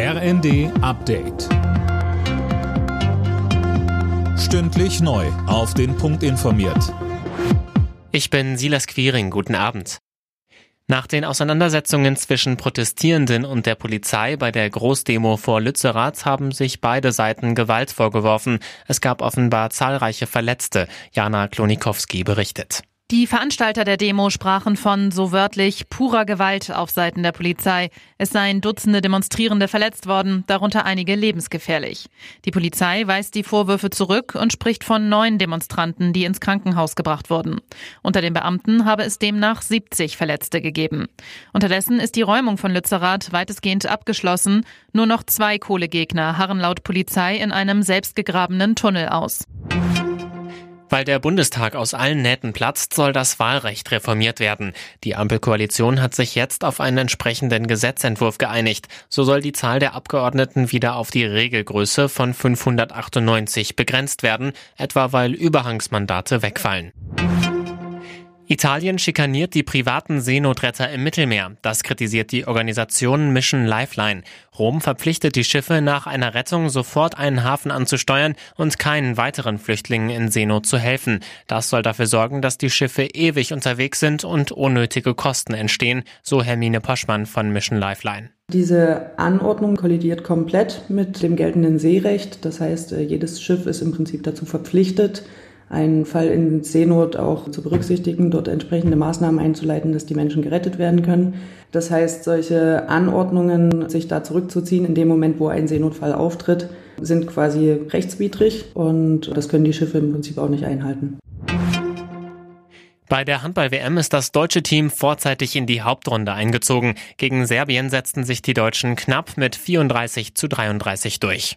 RND Update. Stündlich neu. Auf den Punkt informiert. Ich bin Silas Quiring. Guten Abend. Nach den Auseinandersetzungen zwischen Protestierenden und der Polizei bei der Großdemo vor Lützerath haben sich beide Seiten Gewalt vorgeworfen. Es gab offenbar zahlreiche Verletzte. Jana Klonikowski berichtet. Die Veranstalter der Demo sprachen von so wörtlich purer Gewalt auf Seiten der Polizei. Es seien Dutzende Demonstrierende verletzt worden, darunter einige lebensgefährlich. Die Polizei weist die Vorwürfe zurück und spricht von neun Demonstranten, die ins Krankenhaus gebracht wurden. Unter den Beamten habe es demnach 70 Verletzte gegeben. Unterdessen ist die Räumung von Lützerath weitestgehend abgeschlossen. Nur noch zwei Kohlegegner harren laut Polizei in einem selbstgegrabenen Tunnel aus. Weil der Bundestag aus allen Nähten platzt, soll das Wahlrecht reformiert werden. Die Ampelkoalition hat sich jetzt auf einen entsprechenden Gesetzentwurf geeinigt. So soll die Zahl der Abgeordneten wieder auf die Regelgröße von 598 begrenzt werden, etwa weil Überhangsmandate wegfallen. Italien schikaniert die privaten Seenotretter im Mittelmeer. Das kritisiert die Organisation Mission Lifeline. Rom verpflichtet die Schiffe nach einer Rettung sofort einen Hafen anzusteuern und keinen weiteren Flüchtlingen in Seenot zu helfen. Das soll dafür sorgen, dass die Schiffe ewig unterwegs sind und unnötige Kosten entstehen, so Hermine Poschmann von Mission Lifeline. Diese Anordnung kollidiert komplett mit dem geltenden Seerecht. Das heißt, jedes Schiff ist im Prinzip dazu verpflichtet, einen Fall in Seenot auch zu berücksichtigen, dort entsprechende Maßnahmen einzuleiten, dass die Menschen gerettet werden können. Das heißt, solche Anordnungen, sich da zurückzuziehen in dem Moment, wo ein Seenotfall auftritt, sind quasi rechtswidrig und das können die Schiffe im Prinzip auch nicht einhalten. Bei der Handball-WM ist das deutsche Team vorzeitig in die Hauptrunde eingezogen. Gegen Serbien setzten sich die Deutschen knapp mit 34 zu 33 durch.